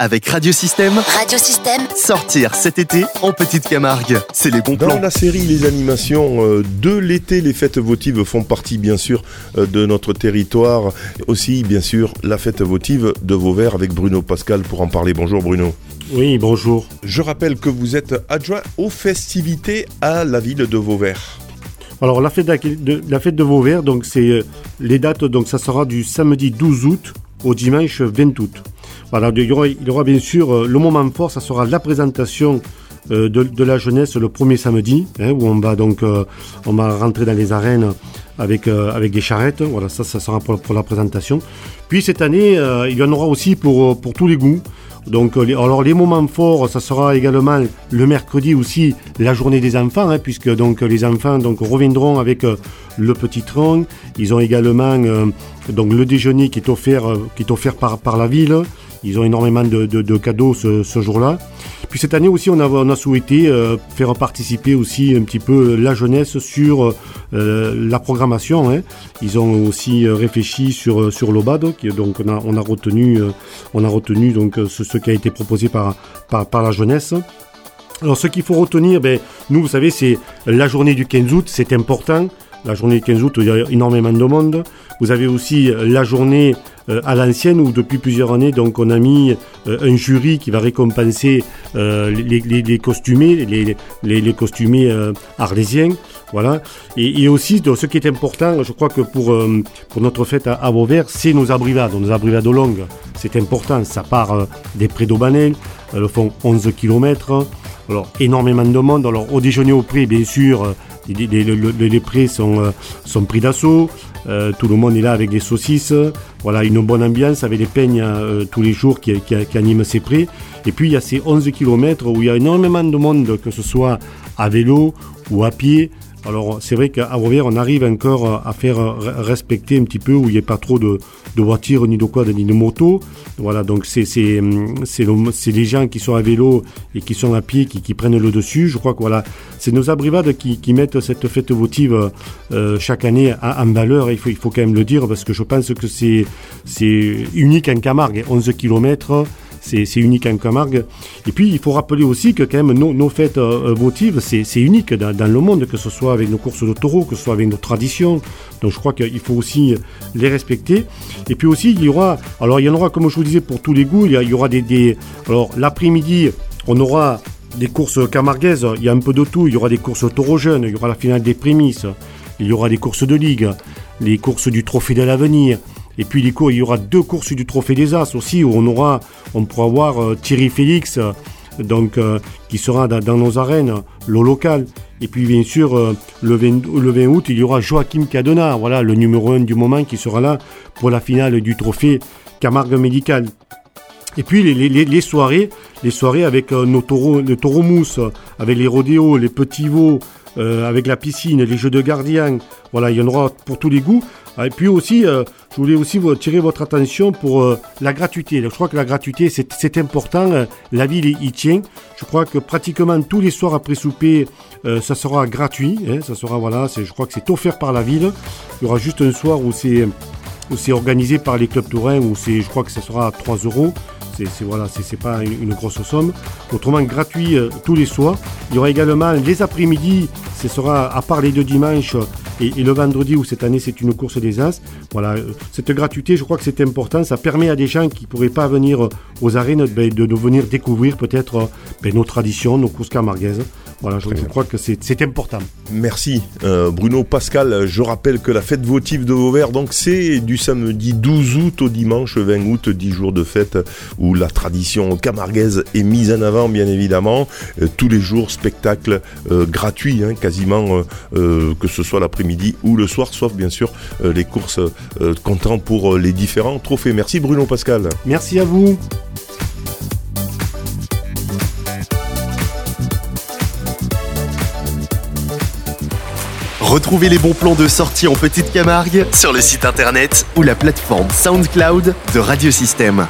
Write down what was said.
avec Radiosystème. Radiosystème. Sortir cet été en Petite Camargue, c'est les bons plans. Dans la série Les animations euh, de l'été, les fêtes votives font partie bien sûr euh, de notre territoire. Aussi bien sûr la fête votive de Vauvert avec Bruno Pascal pour en parler. Bonjour Bruno. Oui, bonjour. Je rappelle que vous êtes adjoint aux festivités à la ville de Vauvert. Alors la fête de, la fête de Vauvert, donc c'est euh, les dates, donc ça sera du samedi 12 août au dimanche 20 août. Voilà, il y aura, il y aura bien sûr euh, le moment fort, ça sera la présentation euh, de, la jeunesse le premier samedi, hein, où on va donc on va rentrer dans les arènes avec avec des charrettes. Voilà, ça, ça sera pour, la présentation. Puis cette année, il y en aura aussi pour pour tous les goûts. Donc, euh, alors les moments forts, ça sera également le mercredi aussi la journée des enfants, hein, puisque donc les enfants donc reviendront avec euh, le petit tronc. Ils ont également euh, donc le déjeuner qui est offert, qui est offert par, par la ville. Ils ont énormément de, de, de cadeaux ce, jour-là. Puis cette année aussi, on a, souhaité euh, faire participer aussi un petit peu la jeunesse sur euh, la programmation. Hein. Ils ont aussi réfléchi sur l'OBAD, donc on a, retenu, on a retenu donc ce, qui a été proposé par la jeunesse. Alors ce qu'il faut retenir, ben, nous, vous savez, c'est la journée du 15 août, c'est important. La journée du 15 août, il y a énormément de monde. Vous avez aussi la journée euh, à l'ancienne où depuis plusieurs années, donc on a mis euh, un jury qui va récompenser euh, les, costumés, les, costumés arlésiens. Voilà. Et, aussi, ce qui est important, je crois que pour, notre fête à, à c'est nos abrivades, nos abrivades longues. C'est important. Ça part des prés d'Aubanel. Elles font 11 km. Alors, énormément de monde. Alors, au déjeuner au prix, bien sûr, les, les, les, prés sont, sont pris d'assaut. Euh, tout le monde est là avec des saucisses. Voilà, une bonne ambiance avec les peignes euh, tous les jours qui, qui, animent ces prés. Et puis il y a ces 11 km où il y a énormément de monde, que ce soit à vélo ou à pied. Alors c'est vrai qu'à Vauvert, on arrive encore à faire respecter un petit peu où il n'y a pas trop de, voitures, ni de quoi, ni de motos. Voilà, donc c'est les gens qui sont à vélo et qui sont à pied qui, qui prennent le dessus. Je crois que voilà, c'est nos abrivades qui, qui, mettent cette fête votive euh, chaque année en, valeur. Il faut, il faut quand même le dire parce que je pense que c'est unique en Camargue, 11 km c'est unique en Camargue. Et puis, il faut rappeler aussi que quand nos, fêtes euh, votives, c'est unique dans, le monde, que ce soit avec nos courses de taureaux, que ce soit avec nos traditions. Donc, je crois qu'il faut aussi les respecter. Et puis aussi, il y aura, en aura, comme je vous disais, pour tous les goûts. Il y, aura des, des alors l'après-midi, on aura des courses camarguaises. Il y a un peu de tout. Il y aura des courses taureaux jeunes. Il y aura la finale des prémices. Il y aura des courses de ligue, les courses du trophée de l'avenir. Et puis les cours, il y aura deux courses du Trophée des As aussi, où on aura, on pourra voir euh, Thierry Félix, euh, donc euh, qui sera dans, nos arènes, le local. Et puis bien sûr, le, 20, le 20 août, il y aura Joachim Cadena, voilà, le numéro 1 du moment, qui sera là pour la finale du Trophée Camargue Médical. Et puis les, soirées, les soirées avec nos taureaux, les taureaux mousse, avec les rodéos, les petits veaux, avec la piscine, les jeux de gardien. Voilà, il y en aura pour tous les goûts. Et puis aussi, euh, je voulais aussi vous tirer votre attention pour euh, la gratuité. Je crois que la gratuité, c'est important. Euh, la ville y tient. Je crois que pratiquement tous les soirs après souper, ça sera gratuit. Hein, ça sera, voilà, je crois que c'est offert par la ville. Il y aura juste un soir où c'est c'est organisé par les clubs tourains, où je crois que ça sera à 3 euros. C'est voilà, c'est pas une, grosse somme. Autrement, gratuit euh, tous les soirs. Il y aura également les après-midi, ce sera à part les deux dimanches et, et le vendredi où cette année c'est une course des As. Voilà, cette gratuité, je crois que c'est important. Ça permet à des gens qui pourraient pas venir aux arènes ben, de, de venir découvrir peut-être ben, nos traditions, nos courses camarguaises. Voilà, je, je crois que c'est important. Merci euh, Bruno Pascal. Je rappelle que la fête votive de Vauvert, donc c'est du samedi 12 août au dimanche 20 août, 10 jours de fête où la tradition camarguaise est mise en avant, bien évidemment. Euh, tous les jours, spectacle euh, gratuit, hein, quasiment, euh, que ce soit l'après-midi ou le soir, sauf bien sûr euh, les courses comptant pour les différents trophées. Merci Bruno Pascal. Merci à vous. Retrouvez les bons plans de sortie en Petite Camargue sur le site internet ou la plateforme SoundCloud de Radiosystème.